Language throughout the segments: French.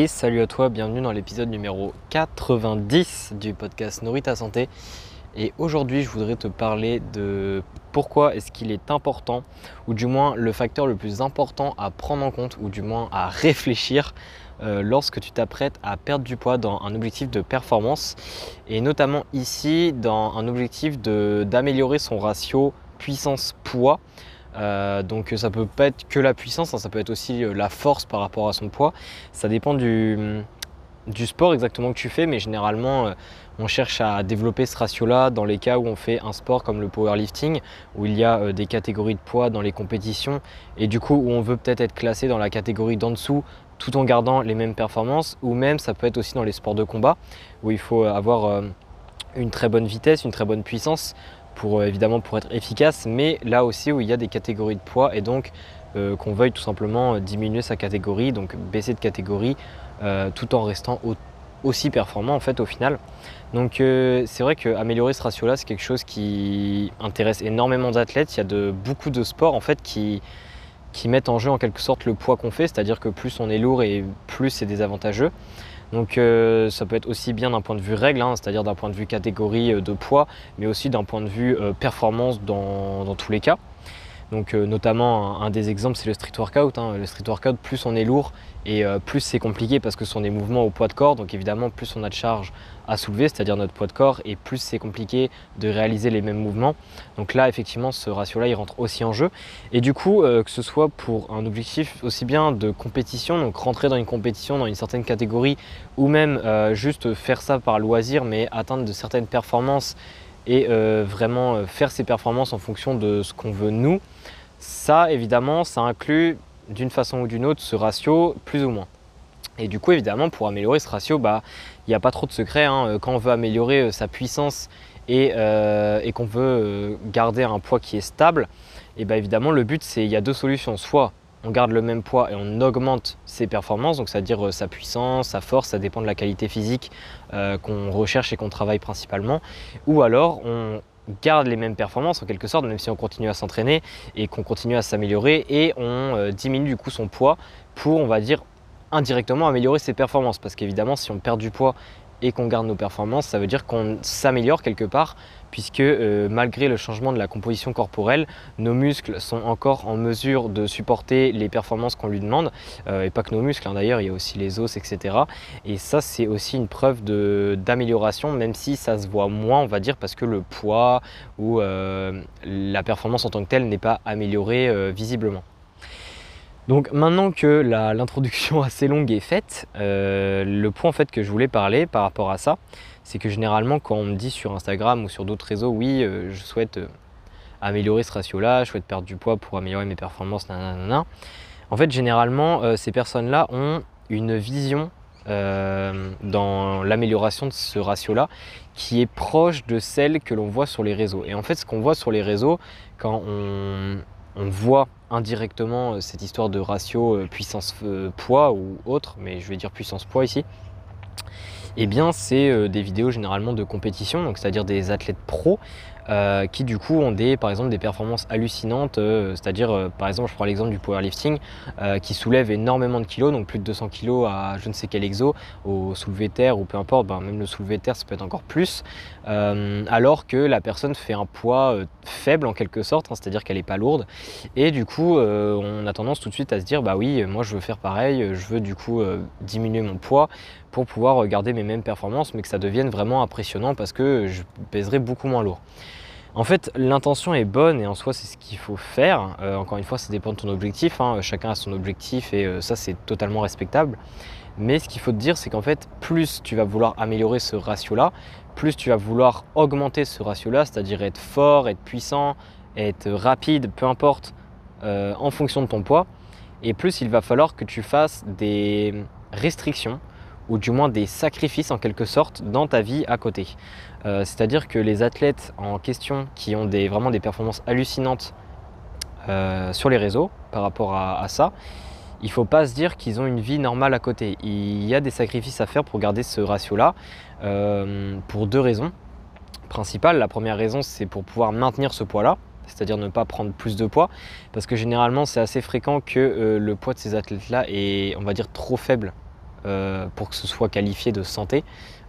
Et salut à toi, bienvenue dans l'épisode numéro 90 du podcast Nourrit ta santé. Et aujourd'hui, je voudrais te parler de pourquoi est-ce qu'il est important, ou du moins le facteur le plus important à prendre en compte, ou du moins à réfléchir euh, lorsque tu t'apprêtes à perdre du poids dans un objectif de performance, et notamment ici dans un objectif d'améliorer son ratio puissance-poids. Euh, donc ça peut pas être que la puissance, hein, ça peut être aussi euh, la force par rapport à son poids. Ça dépend du, sport exactement que tu fais, mais généralement euh, on cherche à développer ce ratio-là dans les cas où on fait un sport comme le powerlifting, où il y a des catégories de poids dans les compétitions, et du coup où on veut peut-être être classé dans la catégorie d'en dessous tout en gardant les mêmes performances, ou même ça peut être aussi dans les sports de combat, où il faut avoir une très bonne vitesse, une très bonne puissance pour euh, évidemment pour être efficace, mais là aussi où il y a des catégories de poids et donc euh, qu'on veuille tout simplement euh, diminuer sa catégorie, donc baisser de catégorie tout en restant aussi performant en fait au final. Donc c'est vrai qu'améliorer ce ratio-là, c'est quelque chose qui intéresse énormément d'athlètes. Il y a de, beaucoup de sports en fait qui, qui mettent en jeu en quelque sorte le poids qu'on fait, c'est-à-dire que plus on est lourd et plus c'est désavantageux. Donc euh, ça peut être aussi bien d'un point de vue règle, hein, c'est-à-dire d'un point de vue catégorie euh, de poids, mais aussi d'un point de vue euh, performance dans, tous les cas. Donc notamment un, des exemples c'est le street workout. Hein. Le street workout, plus on est lourd et plus c'est compliqué parce que ce sont des mouvements au poids de corps. Donc évidemment plus on a de charge à soulever, c'est-à-dire notre poids de corps, et plus c'est compliqué de réaliser les mêmes mouvements. Donc là, effectivement, ce ratio-là, il rentre aussi en jeu. Et du coup, euh, que ce soit pour un objectif aussi bien de compétition, donc rentrer dans une compétition, dans une certaine catégorie, ou même euh, juste faire ça par loisir, mais atteindre de certaines performances et euh, vraiment faire ces performances en fonction de ce qu'on veut nous, ça, évidemment, ça inclut d'une façon ou d'une autre ce ratio, plus ou moins. Et du coup, évidemment, pour améliorer ce ratio, bah, il n'y a pas trop de secret. Hein. Euh, quand on veut améliorer euh, sa puissance et, euh, qu'on veut garder un poids qui est stable, et bah, évidemment, le but, c'est il y a deux solutions. Soit on garde le même poids et on augmente ses performances, donc c'est-à-dire sa puissance, sa force, ça dépend de la qualité physique qu'on recherche et qu'on travaille principalement. Ou alors on garde les mêmes performances en quelque sorte, même si on continue à s'entraîner et qu'on continue à s'améliorer et on diminue du coup son poids pour, on va dire, indirectement améliorer ses performances. Parce qu'évidemment, si on perd du poids et qu'on garde nos performances, ça veut dire qu'on s'améliore quelque part, puisque euh, malgré le changement de la composition corporelle, nos muscles sont encore en mesure de supporter les performances qu'on lui demande, euh, et pas que nos muscles, hein, d'ailleurs, il y a aussi les os, etc. Et ça, c'est aussi une preuve d'amélioration, même si ça se voit moins, on va dire, parce que le poids ou euh, la performance en tant que telle n'est pas améliorée visiblement. Donc maintenant que l'introduction assez longue est faite, euh, le point en fait que je voulais parler par rapport à ça, c'est que généralement quand on me dit sur Instagram ou sur d'autres réseaux, oui, euh, je souhaite euh, améliorer ce ratio-là, je souhaite perdre du poids pour améliorer mes performances, nanana. En fait, généralement, ces personnes-là ont une vision dans l'amélioration de ce ratio-là qui est proche de celle que l'on voit sur les réseaux. Et en fait, ce qu'on voit sur les réseaux, quand on, on voit indirectement euh, cette histoire de ratio euh, puissance-poids euh, ou autre, mais je vais dire puissance-poids ici, eh bien c'est des vidéos généralement de compétition, c'est-à-dire des athlètes pros euh, qui du coup ont des, par exemple des performances hallucinantes, euh, c'est-à-dire euh, par exemple je prends l'exemple du powerlifting qui soulève énormément de kilos, donc plus de 200 kilos à je ne sais quel exo, au soulevé terre ou peu importe, ben, même le soulevé terre ça peut être encore plus, alors que la personne fait un poids faible en quelque sorte, hein, c'est-à-dire qu'elle n'est pas lourde, et du coup on a tendance tout de suite à se dire bah oui moi je veux faire pareil, je veux du coup diminuer mon poids pour pouvoir garder mes mêmes performances mais que ça devienne vraiment impressionnant parce que je pèserai beaucoup moins lourd. En fait, l'intention est bonne et en soi, c'est ce qu'il faut faire. Euh, encore une fois, ça dépend de ton objectif. Hein. Chacun a son objectif et euh, ça, c'est totalement respectable. Mais ce qu'il faut te dire, c'est qu'en fait, plus tu vas vouloir améliorer ce ratio-là, plus tu vas vouloir augmenter ce ratio-là, c'est-à-dire être fort, être puissant, être rapide, peu importe, euh, en fonction de ton poids, et plus il va falloir que tu fasses des restrictions ou du moins des sacrifices en quelque sorte dans ta vie à côté. Euh, c'est-à-dire que les athlètes en question qui ont des, vraiment des performances hallucinantes euh, sur les réseaux par rapport à, ça, il ne faut pas se dire qu'ils ont une vie normale à côté. Il y a des sacrifices à faire pour garder ce ratio-là euh, pour deux raisons principales. La première raison, c'est pour pouvoir maintenir ce poids-là, c'est-à-dire ne pas prendre plus de poids, parce que généralement, c'est assez fréquent que le poids de ces athlètes-là est, on va dire, trop faible pour que ce soit qualifié de santé.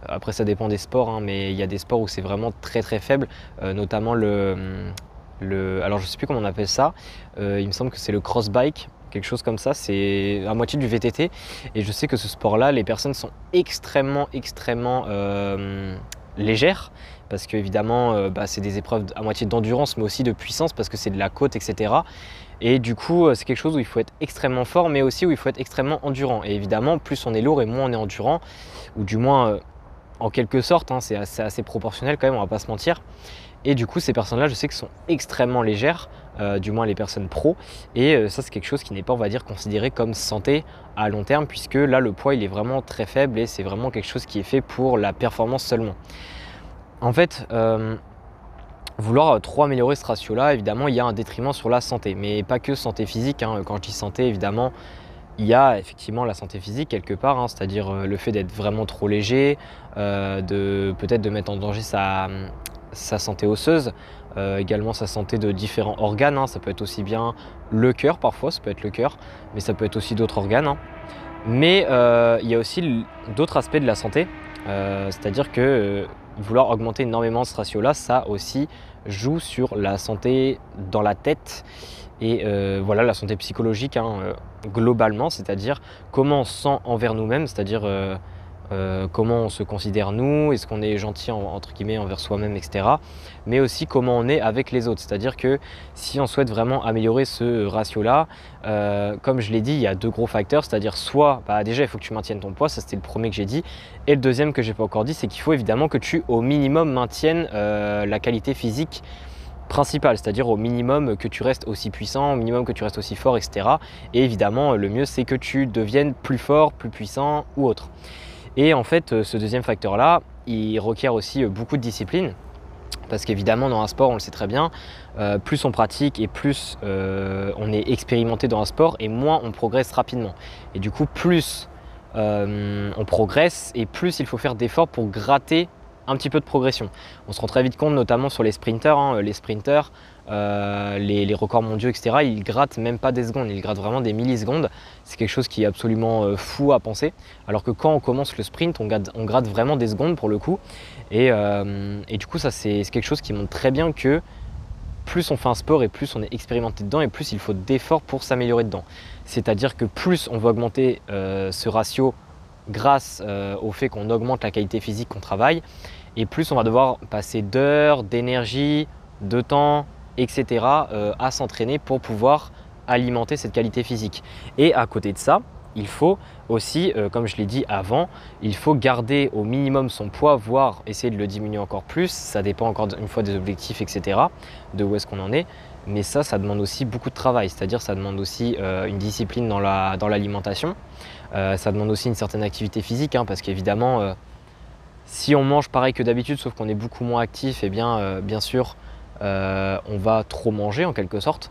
Après, ça dépend des sports, hein, mais il y a des sports où c'est vraiment très très faible, notamment le, le, Alors, je sais plus comment on appelle ça, il me semble que c'est le cross bike quelque chose comme ça. C'est à moitié du VTT. Et je sais que ce sport-là, les personnes sont extrêmement, extrêmement euh, légères. Parce qu'évidemment, euh, bah, c'est des épreuves à moitié d'endurance, mais aussi de puissance, parce que c'est de la côte, etc. Et du coup, euh, c'est quelque chose où il faut être extrêmement fort, mais aussi où il faut être extrêmement endurant. Et évidemment, plus on est lourd et moins on est endurant, ou du moins, en quelque sorte, hein, c'est assez, assez, proportionnel quand même, on va pas se mentir. Et du coup, ces personnes-là, je sais qu'elles sont extrêmement légères, euh, du moins les personnes pro. Et euh, ça, c'est quelque chose qui n'est pas, on va dire, considéré comme santé à long terme, puisque là, le poids, il est vraiment très faible et c'est vraiment quelque chose qui est fait pour la performance seulement. En fait, euh, vouloir trop améliorer ce ratio-là, évidemment, il y a un détriment sur la santé, mais pas que santé physique. Hein. Quand je dis santé, évidemment, il y a effectivement la santé physique quelque part, hein, c'est-à-dire le fait d'être vraiment trop léger, de peut-être de mettre en danger sa, sa santé osseuse, euh, également sa santé de différents organes. Hein. Ça peut être aussi bien le cœur parfois, ça peut être le cœur, mais ça peut être aussi d'autres organes. Mais euh, il y a aussi d'autres aspects de la santé, euh, c'est-à-dire que vouloir augmenter énormément ce ratio-là, ça aussi joue sur la santé dans la tête. Et voilà la santé psychologique hein, globalement, c'est-à-dire comment on se sent envers nous-mêmes, c'est-à-dire euh, comment on se considère nous, est-ce qu'on est gentil entre guillemets envers soi-même, etc. Mais aussi comment on est avec les autres. C'est-à-dire que si on souhaite vraiment améliorer ce ratio-là, euh, comme je l'ai dit, il y a deux gros facteurs, c'est-à-dire soit bah, déjà il faut que tu maintiennes ton poids, ça c'était le premier que j'ai dit, et le deuxième que j'ai pas encore dit, c'est qu'il faut évidemment que tu au minimum maintiennes euh, la qualité physique principale, c'est-à-dire au minimum que tu restes aussi puissant, au minimum que tu restes aussi fort, etc. Et évidemment, le mieux c'est que tu deviennes plus fort, plus puissant ou autre. Et en fait, euh, ce deuxième facteur-là, il requiert aussi euh, beaucoup de discipline. Parce qu'évidemment, dans un sport, on le sait très bien, euh, plus on pratique et plus on est expérimenté dans un sport et moins on progresse rapidement. Et du coup, plus on progresse et plus il faut faire d'efforts pour gratter un petit peu de progression. On se rend très vite compte, notamment sur les sprinters. Hein, les sprinters, euh, les, records mondiaux, etc., ils grattent même pas des secondes, ils grattent vraiment des millisecondes. C'est quelque chose qui est absolument euh, fou à penser. Alors que quand on commence le sprint, on gratte, vraiment des secondes pour le coup. Et, euh, du coup, ça, c'est quelque chose qui montre très bien que plus on fait un sport et plus on est expérimenté dedans et plus il faut d'efforts pour s'améliorer dedans. C'est-à-dire que plus on va augmenter ce ratio grâce au fait qu'on augmente la qualité physique qu'on travaille, et plus on va devoir passer d'heures, d'énergie, de temps, etc. Euh, à s'entraîner pour pouvoir alimenter cette qualité physique. Et à côté de ça, il faut aussi, euh, comme je l'ai dit avant, il faut garder au minimum son poids, voire essayer de le diminuer encore plus. Ça dépend encore une fois des objectifs, etc., de où est-ce qu'on en est. Mais ça, ça demande aussi beaucoup de travail, c'est-à-dire ça demande aussi euh, une discipline dans l'alimentation. Dans ça demande aussi une certaine activité physique, hein, parce qu'évidemment, si on mange pareil que d'habitude, sauf qu'on est beaucoup moins actif, et eh bien, bien sûr, on va trop manger en quelque sorte.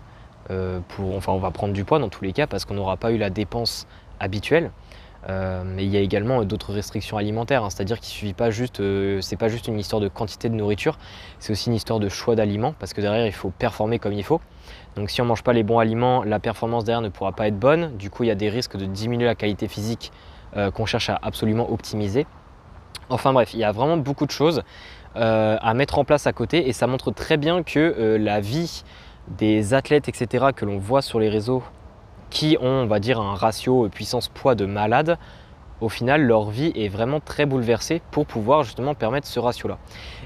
Euh, enfin, on va prendre du poids dans tous les cas parce qu'on n'aura pas eu la dépense habituelle. Euh, mais il y a également d'autres restrictions alimentaires, hein. c'est-à-dire qu'il suffit pas juste, c'est pas juste une histoire de quantité de nourriture, c'est aussi une histoire de choix d'aliments, parce que derrière il faut performer comme il faut. Donc si on mange pas les bons aliments, la performance derrière ne pourra pas être bonne. Du coup, il y a des risques de diminuer la qualité physique qu'on cherche à absolument optimiser. Enfin bref, il y a vraiment beaucoup de choses. Euh, à mettre en place à côté et ça montre très bien que euh, la vie des athlètes, etc., que l'on voit sur les réseaux qui ont, on va dire, un ratio puissance-poids de malade, au final, leur vie est vraiment très bouleversée pour pouvoir justement permettre ce ratio-là.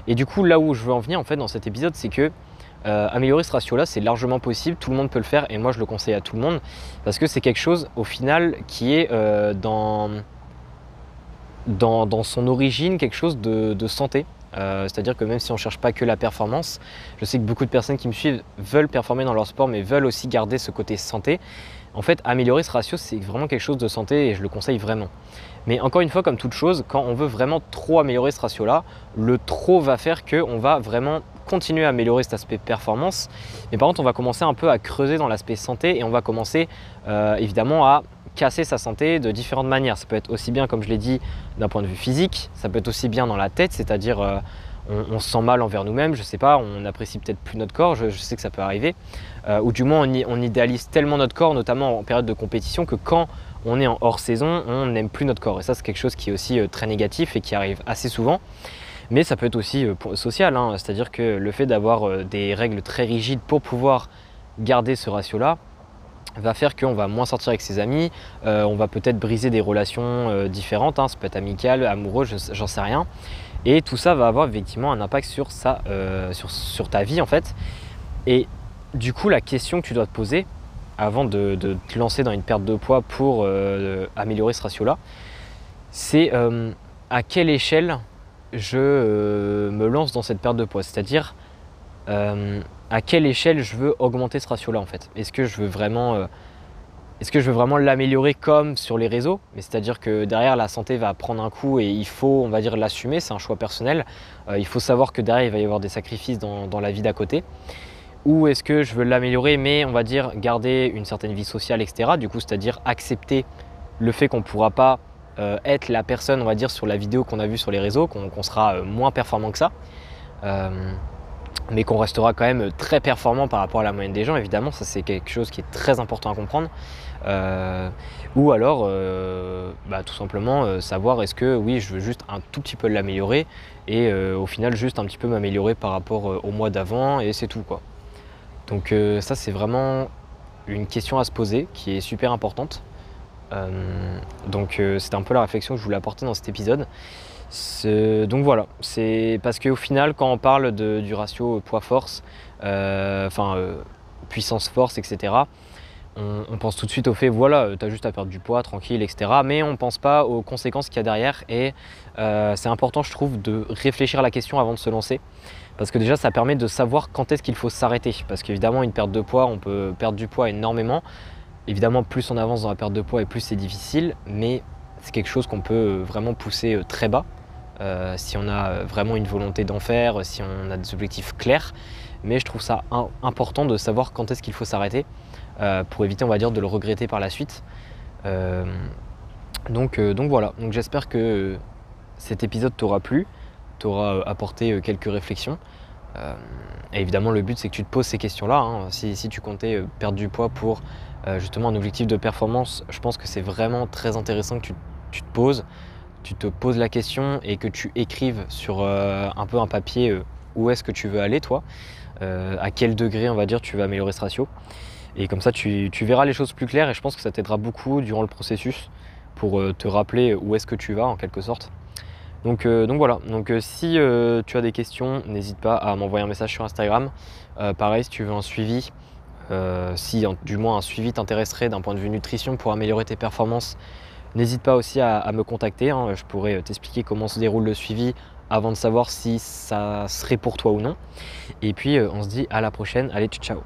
Et du coup, là où je veux en venir en fait dans cet épisode, c'est que euh, améliorer ce ratio-là, c'est largement possible, tout le monde peut le faire et moi je le conseille à tout le monde parce que c'est quelque chose au final qui est dans, dans, son origine quelque chose de santé. Euh, c'est-à-dire que même si on ne cherche pas que la performance, je sais que beaucoup de personnes qui me suivent veulent performer dans leur sport, mais veulent aussi garder ce côté santé. En fait, améliorer ce ratio, c'est vraiment quelque chose de santé et je le conseille vraiment. Mais encore une fois, comme toute chose, quand on veut vraiment trop améliorer ce ratio-là, le trop va faire qu'on va vraiment continuer à améliorer cet aspect performance. Mais par contre, on va commencer un peu à creuser dans l'aspect santé et on va commencer euh, évidemment à casser sa santé de différentes manières. Ça peut être aussi bien, comme je l'ai dit, d'un point de vue physique, ça peut être aussi bien dans la tête, c'est-à-dire euh, on, se sent mal envers nous-mêmes, je sais pas, on apprécie peut-être plus notre corps, je, sais que ça peut arriver, euh, ou du moins on, idéalise tellement notre corps, notamment en période de compétition, que quand on est en hors saison, on n'aime plus notre corps. Et ça, c'est quelque chose qui est aussi euh, très négatif et qui arrive assez souvent. Mais ça peut être aussi social, hein. c'est-à-dire que le fait d'avoir des règles très rigides pour pouvoir garder ce ratio-là, va faire qu'on va moins sortir avec ses amis, on va peut-être briser des relations différentes, hein. ça peut être amical, amoureux, j'en sais rien. Et tout ça va avoir effectivement un impact sur, euh, sur, ta vie en fait. Et du coup, la question que tu dois te poser avant de, te lancer dans une perte de poids pour euh, améliorer ce ratio-là, c'est euh, à quelle échelle je me lance dans cette perte de poids? C'est-à-dire à quelle échelle je veux augmenter ce ratio-là en fait. Est-ce que je veux vraiment est-ce que je veux vraiment l'améliorer comme sur les réseaux? C'est-à-dire que derrière, la santé va prendre un coup et il faut, on va dire, l'assumer, c'est un choix personnel. Euh, il faut savoir que derrière, il va y avoir des sacrifices dans, la vie d'à côté. Ou est-ce que je veux l'améliorer, mais on va dire garder une certaine vie sociale, etc. Du coup, c'est-à-dire accepter le fait qu'on ne pourra pas euh, être la personne, on va dire, sur la vidéo qu'on a vue sur les réseaux, qu'on sera euh, moins performant que ça mais qu'on restera quand même très performant par rapport à la moyenne des gens, évidemment, ça c'est quelque chose qui est très important à comprendre. Euh, ou alors, euh, bah, tout simplement euh, savoir est-ce que oui, je veux juste un tout petit peu l'améliorer et au final juste un petit peu m'améliorer par rapport au mois d'avant et c'est tout quoi. Donc ça c'est vraiment une question à se poser qui est super importante. donc c'est un peu la réflexion que je voulais apporter dans cet épisode. Donc voilà, c'est parce qu'au final, quand on parle du ratio poids-force, euh, enfin euh, puissance-force, etc., on, pense tout de suite au fait, voilà, tu as juste à perdre du poids, tranquille, etc. Mais on ne pense pas aux conséquences qu'il y a derrière. Et euh, c'est important, je trouve, de réfléchir à la question avant de se lancer. Parce que déjà, ça permet de savoir quand est-ce qu'il faut s'arrêter. Parce qu'évidemment, une perte de poids, on peut perdre du poids énormément. Évidemment, plus on avance dans la perte de poids et plus c'est difficile. Mais c'est quelque chose qu'on peut vraiment pousser très bas. Euh, si on a vraiment une volonté d'en faire, si on a des objectifs clairs. Mais je trouve ça important de savoir quand est-ce qu'il faut s'arrêter euh, pour éviter, on va dire, de le regretter par la suite. Euh, donc, donc voilà, donc j'espère que cet épisode t'aura plu, t'aura apporté quelques réflexions. et évidemment, le but c'est que tu te poses ces questions-là. Hein. Si, tu comptais perdre du poids pour justement un objectif de performance, je pense que c'est vraiment très intéressant que tu te poses tu te poses la question et que tu écrives sur euh, un peu un papier euh, où est-ce que tu veux aller toi, euh, à quel degré on va dire tu veux améliorer ce ratio. Et comme ça tu, verras les choses plus claires et je pense que ça t'aidera beaucoup durant le processus pour te rappeler où est-ce que tu vas en quelque sorte. Donc, donc voilà, donc si tu as des questions, n'hésite pas à m'envoyer un message sur Instagram. pareil, si tu veux un suivi, si du moins un suivi t'intéresserait d'un point de vue nutrition pour améliorer tes performances, N'hésite pas aussi à, me contacter, hein. je pourrais t'expliquer comment se déroule le suivi avant de savoir si ça serait pour toi ou non. Et puis euh, on se dit à la prochaine, allez ciao